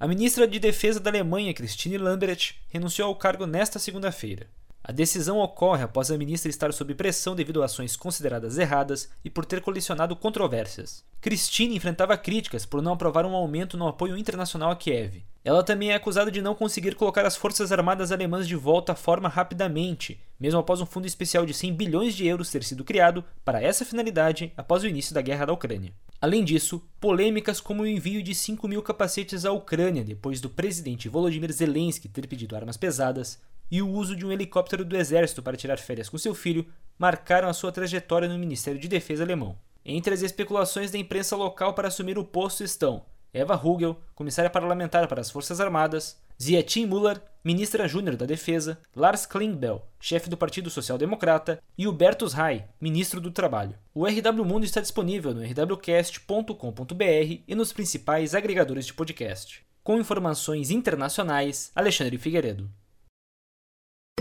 A ministra de Defesa da Alemanha, Christine Lambrecht, renunciou ao cargo nesta segunda-feira. A decisão ocorre após a ministra estar sob pressão devido a ações consideradas erradas e por ter colisionado controvérsias. Christine enfrentava críticas por não aprovar um aumento no apoio internacional a Kiev. Ela também é acusada de não conseguir colocar as forças armadas alemãs de volta à forma rapidamente, mesmo após um fundo especial de 100 bilhões de euros ter sido criado para essa finalidade após o início da guerra da Ucrânia. Além disso, polêmicas como o envio de 5 mil capacetes à Ucrânia depois do presidente Volodymyr Zelensky ter pedido armas pesadas, e o uso de um helicóptero do exército para tirar férias com seu filho marcaram a sua trajetória no Ministério de Defesa alemão. Entre as especulações da imprensa local para assumir o posto estão Eva Hugel, comissária parlamentar para as Forças Armadas, Zietin Müller, ministra júnior da Defesa, Lars Klingbeil, chefe do Partido Social Democrata, e Hubertus Rai, ministro do Trabalho. O RW Mundo está disponível no rwcast.com.br e nos principais agregadores de podcast. Com informações internacionais, Alexandre Figueiredo.